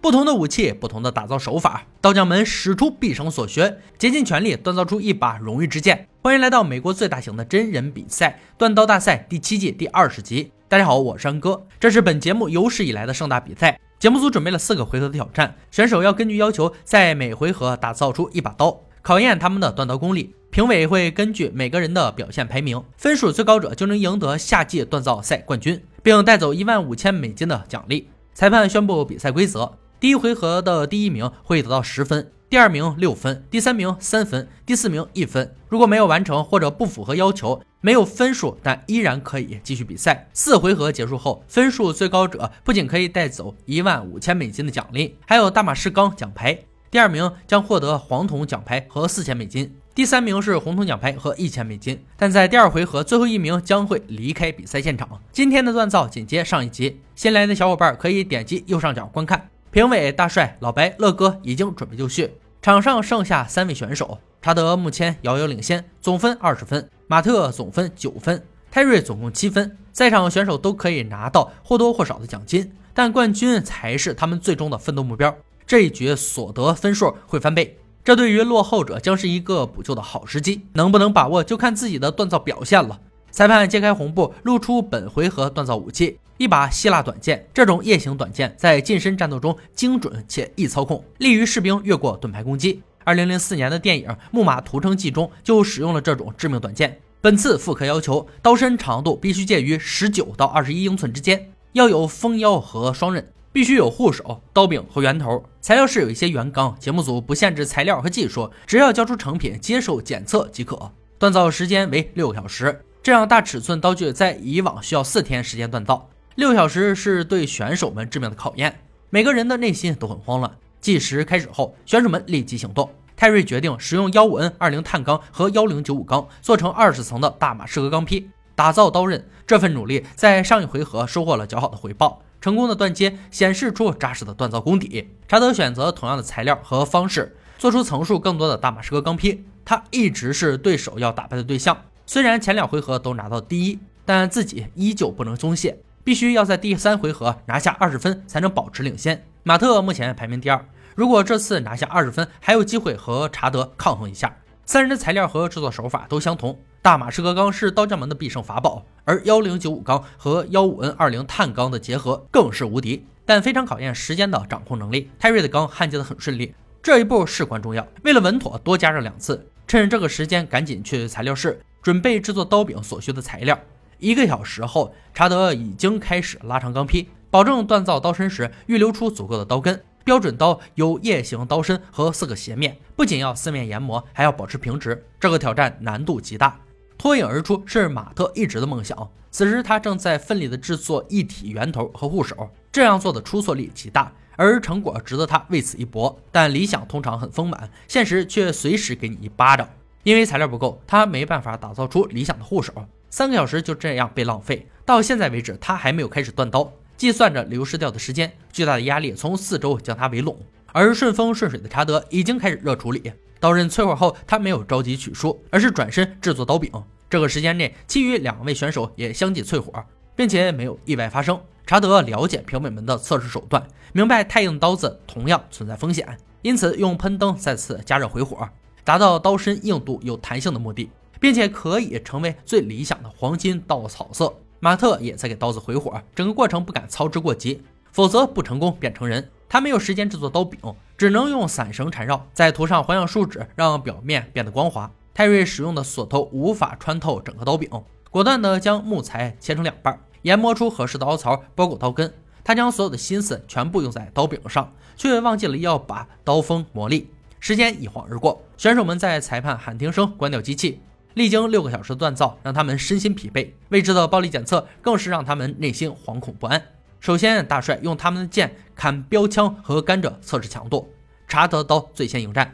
不同的武器，不同的打造手法，刀匠们使出毕生所学，竭尽全力锻造出一把荣誉之剑。欢迎来到美国最大型的真人比赛——锻刀大赛第七季第二十集。大家好，我是安哥，这是本节目有史以来的盛大比赛。节目组准备了四个回合的挑战，选手要根据要求在每回合打造出一把刀，考验他们的锻刀功力。评委会根据每个人的表现排名，分数最高者就能赢得夏季锻造赛冠军，并带走一万五千美金的奖励。裁判宣布比赛规则。第一回合的第一名会得到十分，第二名六分，第三名三分，第四名一分。如果没有完成或者不符合要求，没有分数，但依然可以继续比赛。四回合结束后，分数最高者不仅可以带走一万五千美金的奖励，还有大马士钢奖牌。第二名将获得黄铜奖牌和四千美金，第三名是红铜奖牌和一千美金。但在第二回合，最后一名将会离开比赛现场。今天的锻造紧接上一集，新来的小伙伴可以点击右上角观看。评委大帅、老白、乐哥已经准备就绪，场上剩下三位选手。查德目前遥遥领先，总分二十分；马特总分九分，泰瑞总共七分。在场选手都可以拿到或多或少的奖金，但冠军才是他们最终的奋斗目标。这一局所得分数会翻倍，这对于落后者将是一个补救的好时机。能不能把握，就看自己的锻造表现了。裁判揭开红布，露出本回合锻造武器。一把希腊短剑，这种夜行短剑在近身战斗中精准且易操控，利于士兵越过盾牌攻击。二零零四年的电影《木马屠城记》中就使用了这种致命短剑。本次复刻要求，刀身长度必须介于十九到二十一英寸之间，要有封腰和双刃，必须有护手、刀柄和圆头。材料是有一些原钢，节目组不限制材料和技术，只要交出成品，接受检测即可。锻造时间为六个小时，这样大尺寸刀具在以往需要四天时间锻造。六小时是对选手们致命的考验，每个人的内心都很慌乱。计时开始后，选手们立即行动。泰瑞决定使用幺五 N 二零碳钢和幺零九五钢做成二十层的大马士革钢坯，打造刀刃。这份努力在上一回合收获了较好的回报，成功的断接显示出扎实的锻造功底。查德选择同样的材料和方式，做出层数更多的大马士革钢坯。他一直是对手要打败的对象，虽然前两回合都拿到第一，但自己依旧不能松懈。必须要在第三回合拿下二十分才能保持领先。马特目前排名第二，如果这次拿下二十分，还有机会和查德抗衡一下。三人的材料和制作手法都相同，大马士革钢是刀匠们的必胜法宝，而幺零九五钢和幺五 N 二零碳钢的结合更是无敌，但非常考验时间的掌控能力。泰瑞的钢焊接的很顺利，这一步事关重要。为了稳妥，多加热两次，趁这个时间赶紧去材料室准备制作刀柄所需的材料。一个小时后，查德已经开始拉长钢坯，保证锻造刀身时预留出足够的刀根。标准刀有夜行刀身和四个斜面，不仅要四面研磨，还要保持平直。这个挑战难度极大，脱颖而出是马特一直的梦想。此时他正在奋力地制作一体圆头和护手，这样做的出错率极大，而成果值得他为此一搏。但理想通常很丰满，现实却随时给你一巴掌。因为材料不够，他没办法打造出理想的护手。三个小时就这样被浪费，到现在为止，他还没有开始断刀。计算着流失掉的时间，巨大的压力从四周将他围拢。而顺风顺水的查德已经开始热处理刀刃淬火后，他没有着急取出，而是转身制作刀柄。这个时间内，其余两位选手也相继淬火，并且没有意外发生。查德了解评委们的测试手段，明白太硬刀子同样存在风险，因此用喷灯再次加热回火，达到刀身硬度有弹性的目的。并且可以成为最理想的黄金稻草色。马特也在给刀子回火，整个过程不敢操之过急，否则不成功变成人。他没有时间制作刀柄，只能用散绳缠绕，再涂上环氧树脂，让表面变得光滑。泰瑞使用的锁头无法穿透整个刀柄，果断地将木材切成两半，研磨出合适的凹槽，包裹刀根。他将所有的心思全部用在刀柄上，却忘记了要把刀锋磨利。时间一晃而过，选手们在裁判喊停声关掉机器。历经六个小时的锻造，让他们身心疲惫。未知的暴力检测更是让他们内心惶恐不安。首先，大帅用他们的剑砍标枪和甘蔗测试强度。查德刀最先迎战，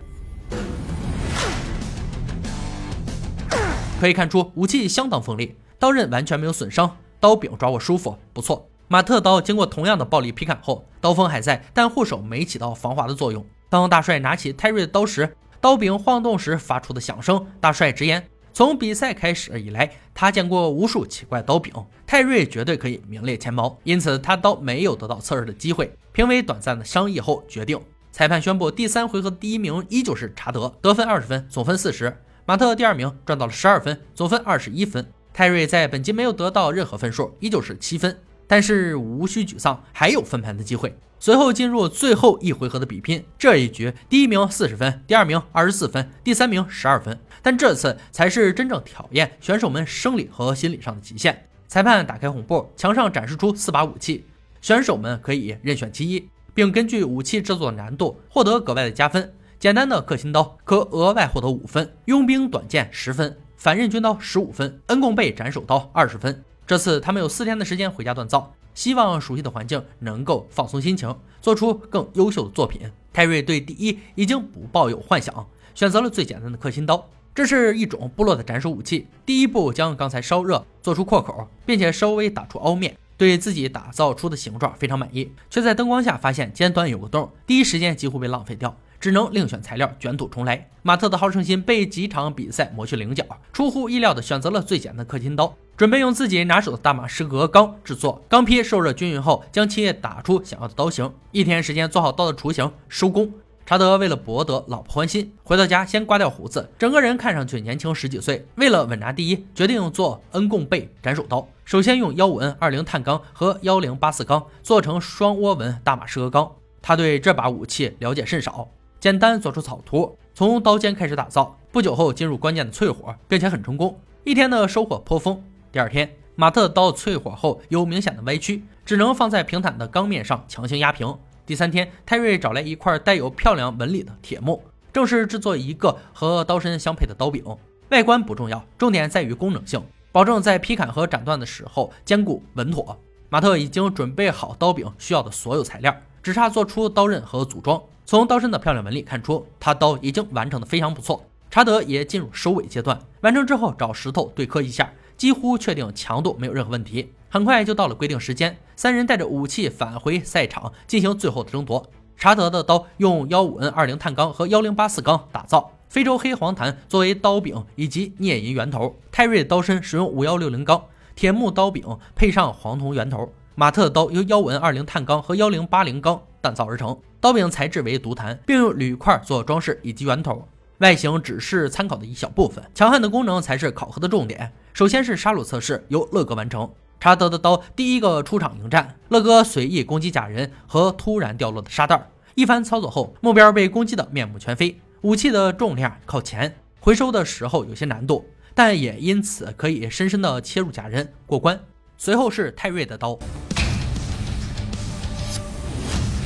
可以看出武器相当锋利，刀刃完全没有损伤，刀柄抓握舒服，不错。马特刀经过同样的暴力劈砍后，刀锋还在，但护手没起到防滑的作用。当大帅拿起泰瑞的刀时，刀柄晃动时发出的响声，大帅直言。从比赛开始以来，他见过无数奇怪刀柄，泰瑞绝对可以名列前茅。因此，他刀没有得到测试的机会。评委短暂的商议后决定，裁判宣布第三回合第一名依旧是查德，得分二十分，总分四十。马特第二名赚到了十二分，总分二十一分。泰瑞在本集没有得到任何分数，依旧是七分。但是无需沮丧，还有分盘的机会。随后进入最后一回合的比拼，这一局第一名四十分，第二名二十四分，第三名十二分。但这次才是真正考验选手们生理和心理上的极限。裁判打开红布，墙上展示出四把武器，选手们可以任选其一，并根据武器制作难度获得格外的加分。简单的克辛刀可额外获得五分，佣兵短剑十分，反刃军刀十五分，恩贡贝斩首刀二十分。这次他们有四天的时间回家锻造，希望熟悉的环境能够放松心情，做出更优秀的作品。泰瑞对第一已经不抱有幻想，选择了最简单的克辛刀。这是一种部落的斩首武器。第一步将钢材烧热，做出扩口，并且稍微打出凹面。对自己打造出的形状非常满意，却在灯光下发现尖端有个洞，第一时间几乎被浪费掉。只能另选材料，卷土重来。马特的好胜心被几场比赛磨去棱角，出乎意料的选择了最简单的氪金刀，准备用自己拿手的大马士革钢制作。钢坯受热均匀后，将其打出想要的刀型。一天时间做好刀的雏形，收工。查德为了博得老婆欢心，回到家先刮掉胡子，整个人看上去年轻十几岁。为了稳拿第一，决定做恩贡贝斩首刀。首先用幺五 N 二零碳钢和幺零八四钢做成双涡纹大马士革钢。他对这把武器了解甚少。简单做出草图，从刀尖开始打造。不久后进入关键的淬火，并且很成功。一天的收获颇丰。第二天，马特刀淬火后有明显的歪曲，只能放在平坦的钢面上强行压平。第三天，泰瑞找来一块带有漂亮纹理的铁木，正式制作一个和刀身相配的刀柄。外观不重要，重点在于功能性，保证在劈砍和斩断的时候坚固稳妥。马特已经准备好刀柄需要的所有材料，只差做出刀刃和组装。从刀身的漂亮纹理看出，他刀已经完成的非常不错。查德也进入收尾阶段，完成之后找石头对磕一下，几乎确定强度没有任何问题。很快就到了规定时间，三人带着武器返回赛场进行最后的争夺。查德的刀用幺五 N 二零碳钢和幺零八四钢打造，非洲黑黄檀作为刀柄以及镍银圆头。泰瑞刀身使用五幺六零钢，铁木刀柄配上黄铜圆头。马特的刀由幺五 N 二零碳钢和幺零八零钢锻造而成。刀柄材质为独檀，并用铝块做装饰以及圆头，外形只是参考的一小部分，强悍的功能才是考核的重点。首先是杀戮测试，由乐哥完成。查德的刀第一个出场迎战，乐哥随意攻击假人和突然掉落的沙袋，一番操作后，目标被攻击的面目全非。武器的重量靠前，回收的时候有些难度，但也因此可以深深的切入假人过关。随后是泰瑞的刀。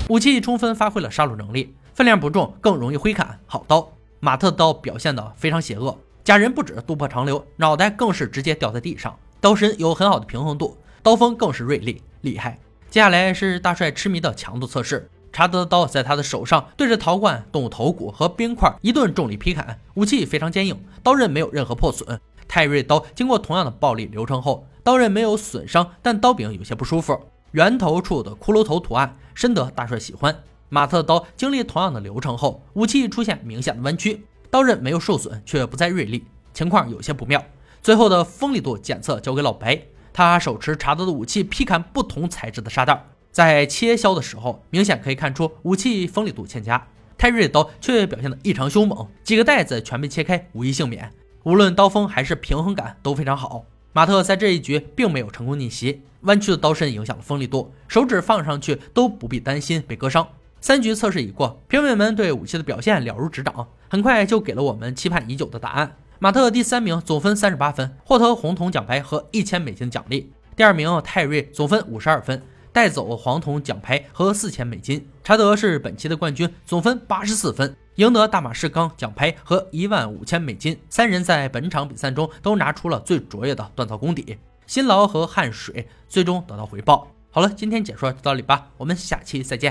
武器充分发挥了杀戮能力，分量不重，更容易挥砍。好刀，马特刀表现得非常邪恶，假人不止肚破长流，脑袋更是直接掉在地上。刀身有很好的平衡度，刀锋更是锐利厉害。接下来是大帅痴迷的强度测试，查德的刀在他的手上对着陶罐、动物头骨和冰块一顿重力劈砍，武器非常坚硬，刀刃没有任何破损。泰瑞刀经过同样的暴力流程后，刀刃没有损伤，但刀柄有些不舒服。圆头处的骷髅头图案深得大帅喜欢。马特的刀经历同样的流程后，武器出现明显的弯曲，刀刃没有受损，却不再锐利，情况有些不妙。最后的锋利度检测交给老白，他手持查德的武器劈砍不同材质的沙袋，在切削的时候，明显可以看出武器锋利度欠佳。泰瑞的刀却表现得异常凶猛，几个袋子全被切开，无一幸免。无论刀锋还是平衡感都非常好。马特在这一局并没有成功逆袭，弯曲的刀身影响了锋利度，手指放上去都不必担心被割伤。三局测试已过，评委们对武器的表现了如指掌，很快就给了我们期盼已久的答案。马特第三名，总分三十八分，获得红铜奖牌和一千美金奖励。第二名泰瑞，总分五十二分，带走黄铜奖牌和四千美金。查德是本期的冠军，总分八十四分。赢得大马士刚奖牌和一万五千美金，三人在本场比赛中都拿出了最卓越的锻造功底，辛劳和汗水最终得到回报。好了，今天解说就到这里吧，我们下期再见。